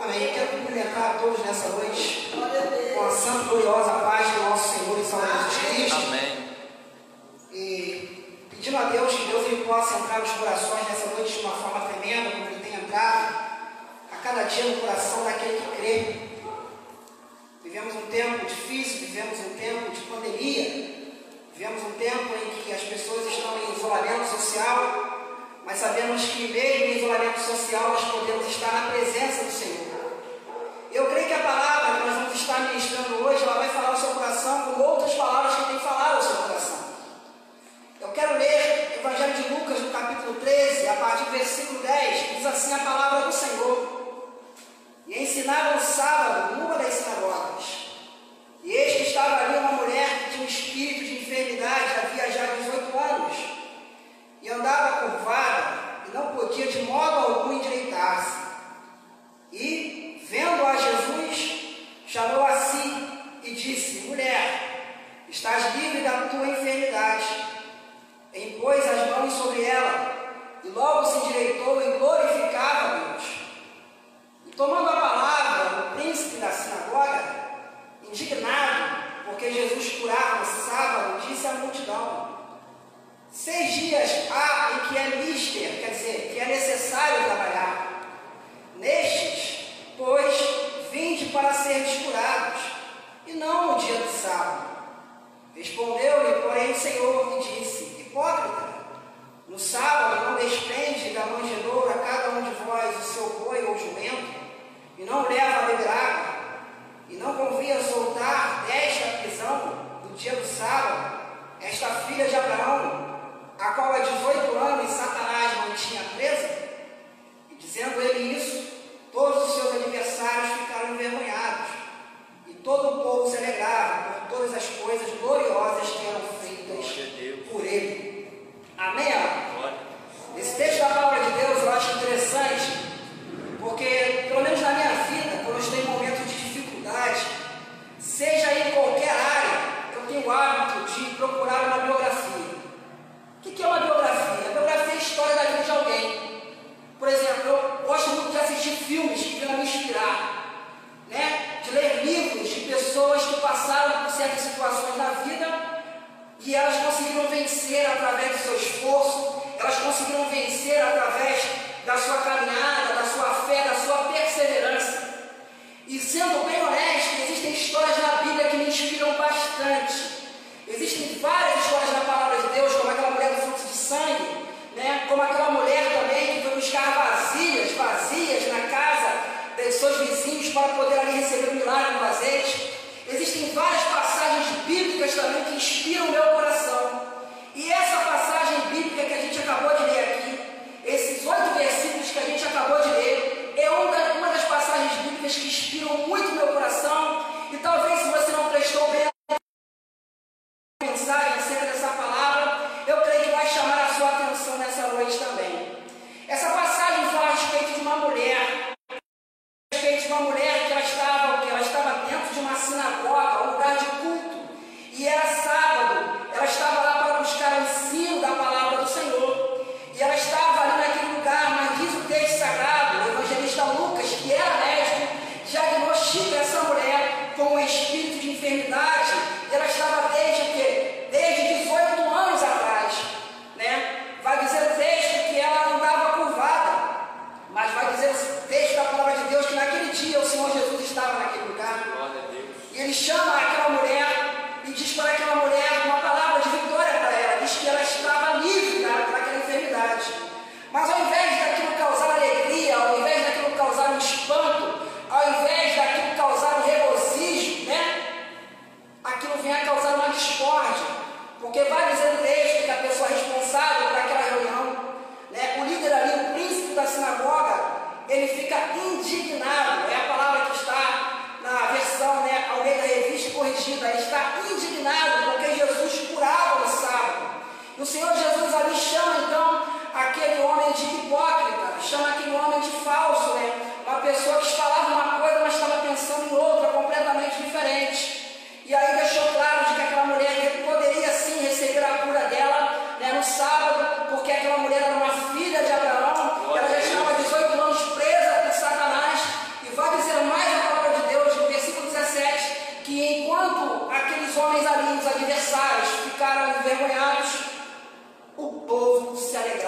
Amém. Eu quero cumprimentar a todos nessa noite com a santa e gloriosa paz do nosso Senhor e Salvador Jesus Cristo. Amém. E pedindo a Deus que Deus ele possa entrar nos corações nessa noite de uma forma tremenda, como ele tem entrado a cada dia no coração daquele que crê. Vivemos um tempo difícil, vivemos um tempo de pandemia, vivemos um tempo em que as pessoas estão em isolamento social, mas sabemos que mesmo em isolamento social nós podemos estar na presença do Senhor a palavra que nós vamos estar ministrando hoje, ela vai falar o seu coração com outras palavras que tem que falar o seu coração. Eu quero ler o Evangelho de Lucas, no capítulo 13, a partir do versículo 10, que diz assim a palavra do Senhor. E ensinava no sábado numa das sinagogas. E eis que estava ali uma mulher que tinha um espírito de enfermidade, havia já 18 anos, e andava curvada, e não podia de modo algum todas as coisas gloriosamente inspira o meu coração. E essa passagem bíblica que a gente acabou de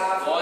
God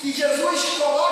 que Jesus coloca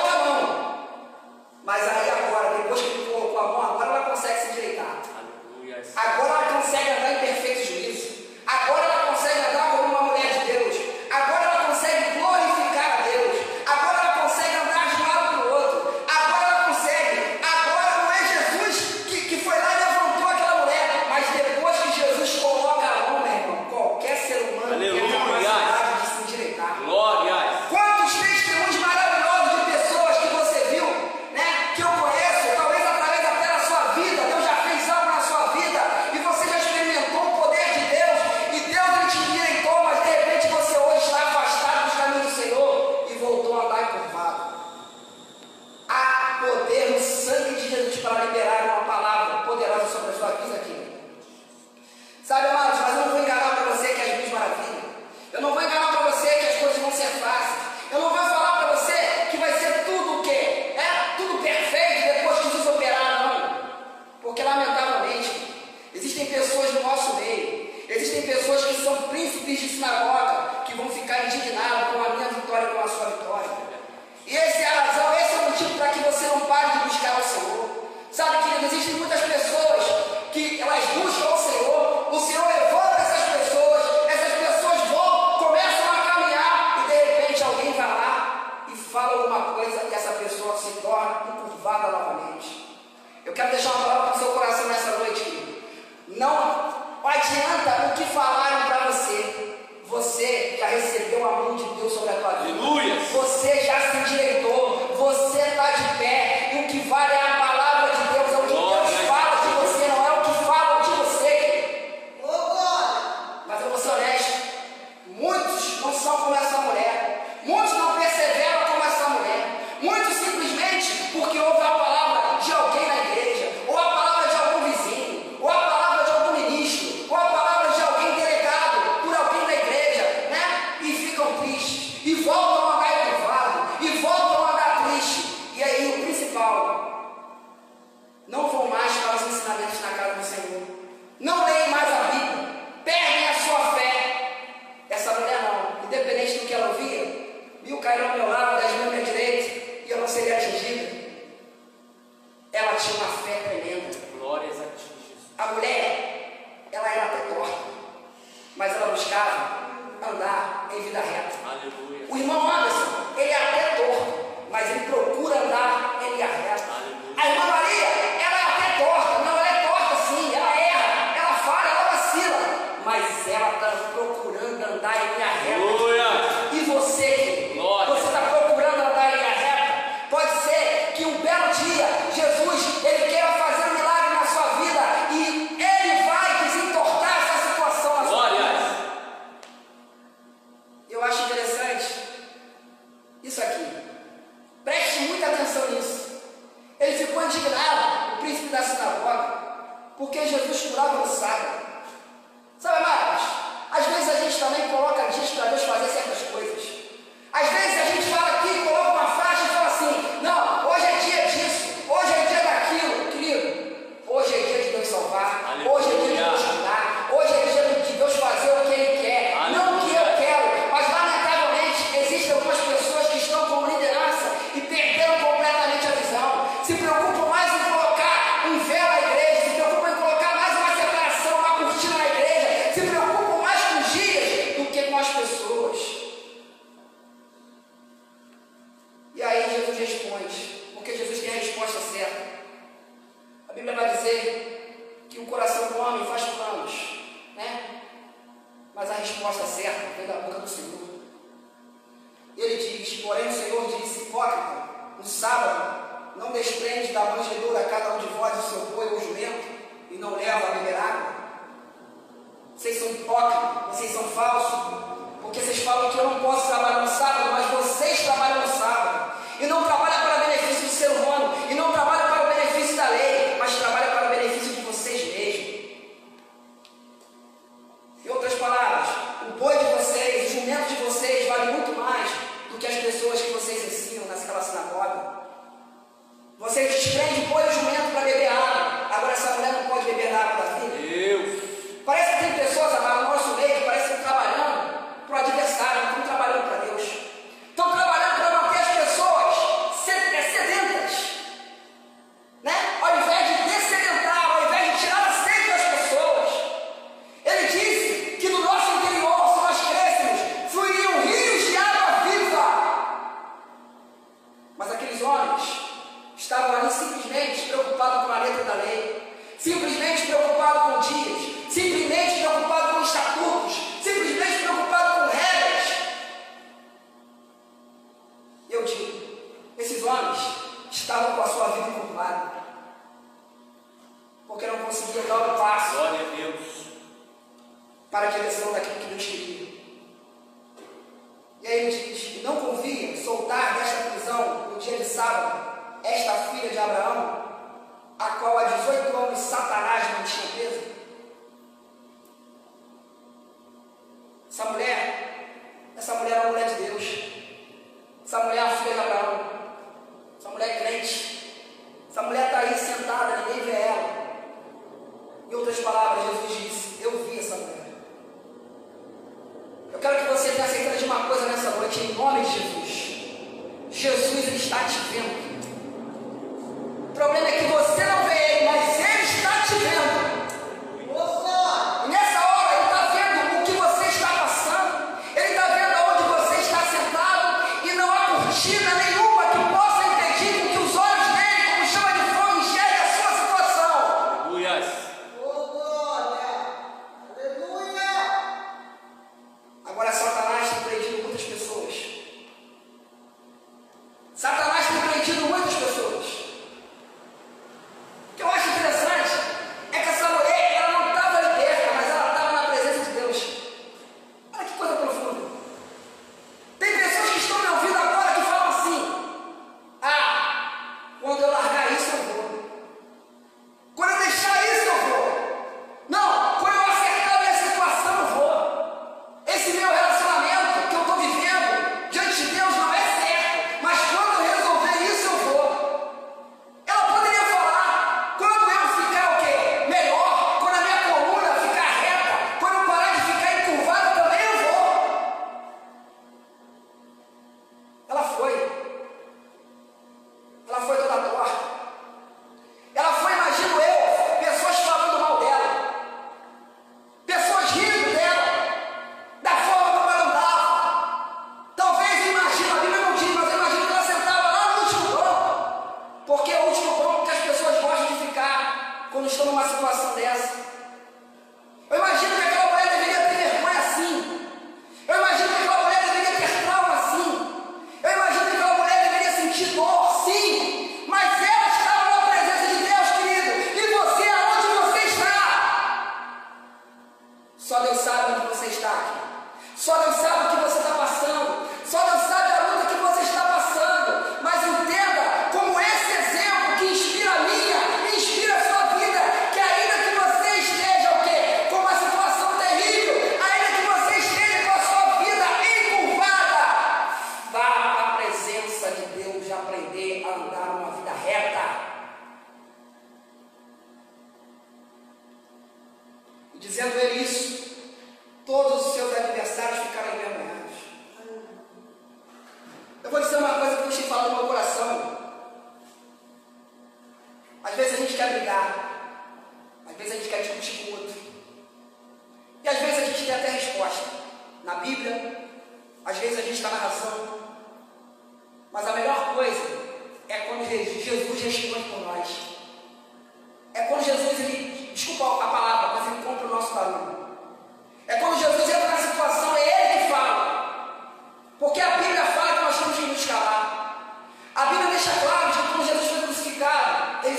resposta certa vem da boca do Senhor. Ele diz, porém o Senhor disse, hipócrita, no sábado não desprende da manjedoura cada um de vós o seu boi ou jumento, e não leva a beber água. Vocês são hipócritas, vocês são falsos, porque vocês falam que eu não posso trabalhar no sábado, mas vocês trabalham no sábado. E não trabalham para benefício do ser humano, em nome de Jesus. Jesus ele está te vendo.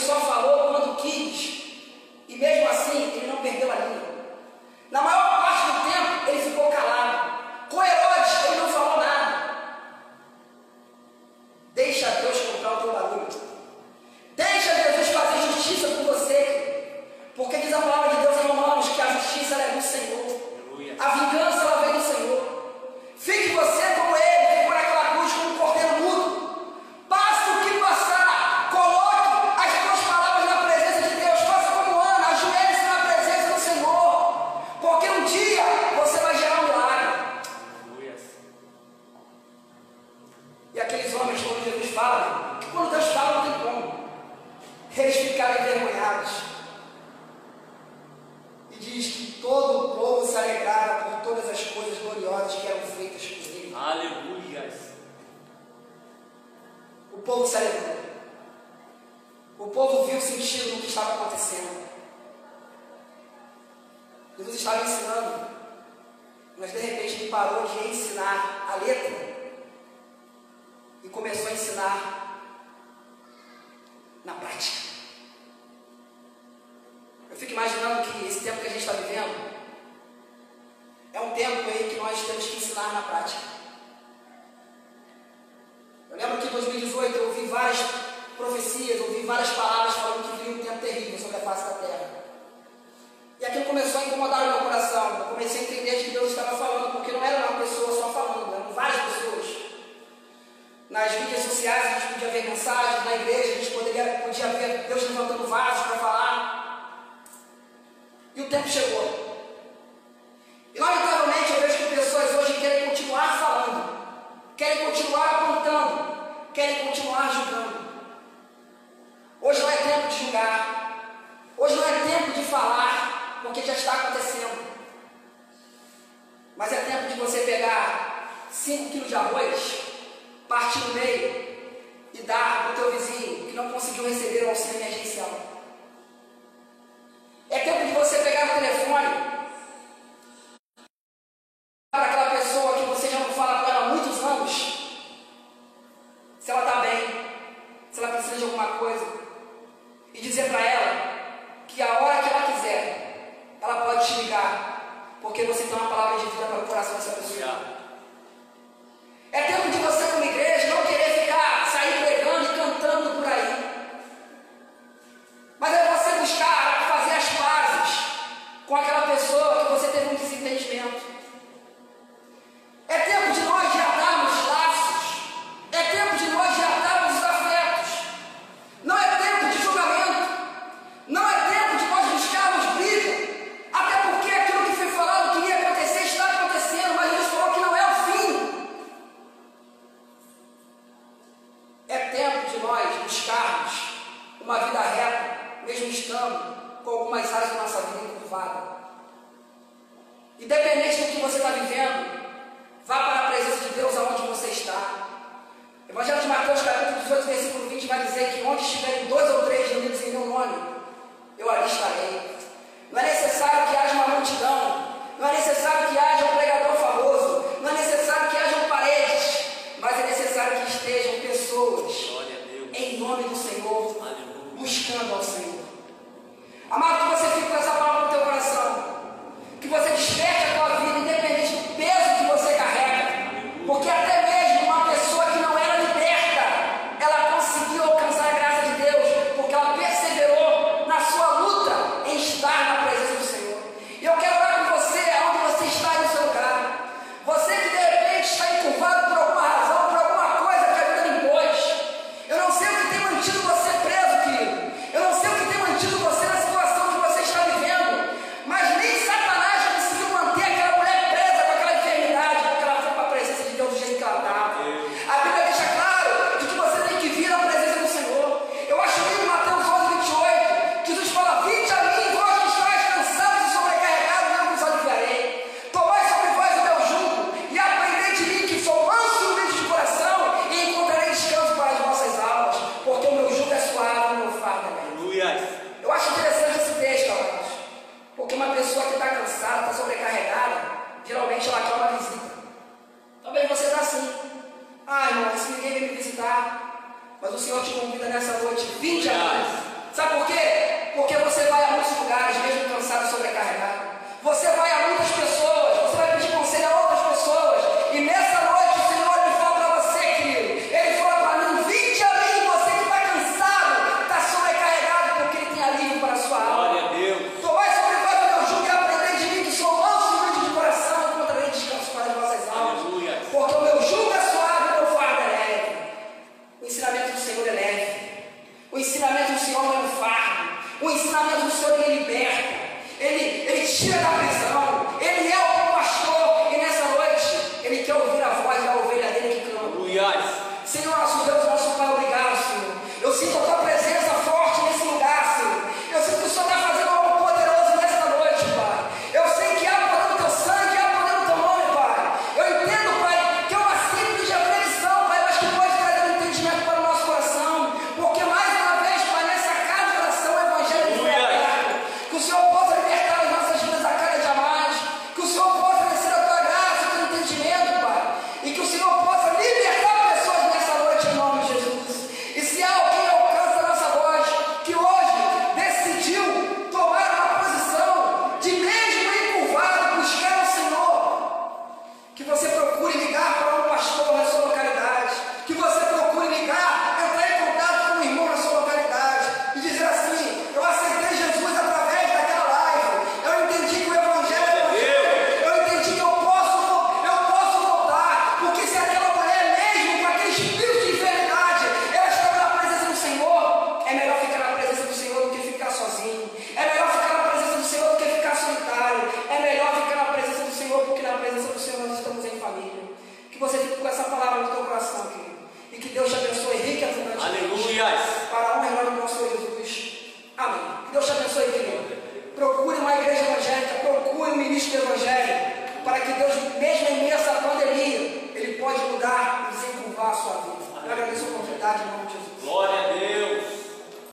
só falou estava ensinando, mas de repente ele parou de ensinar a letra e começou a ensinar na prática. 5 quilos de arroz, parte no meio e dá para o teu vizinho que não conseguiu receber o auxílio emergencial.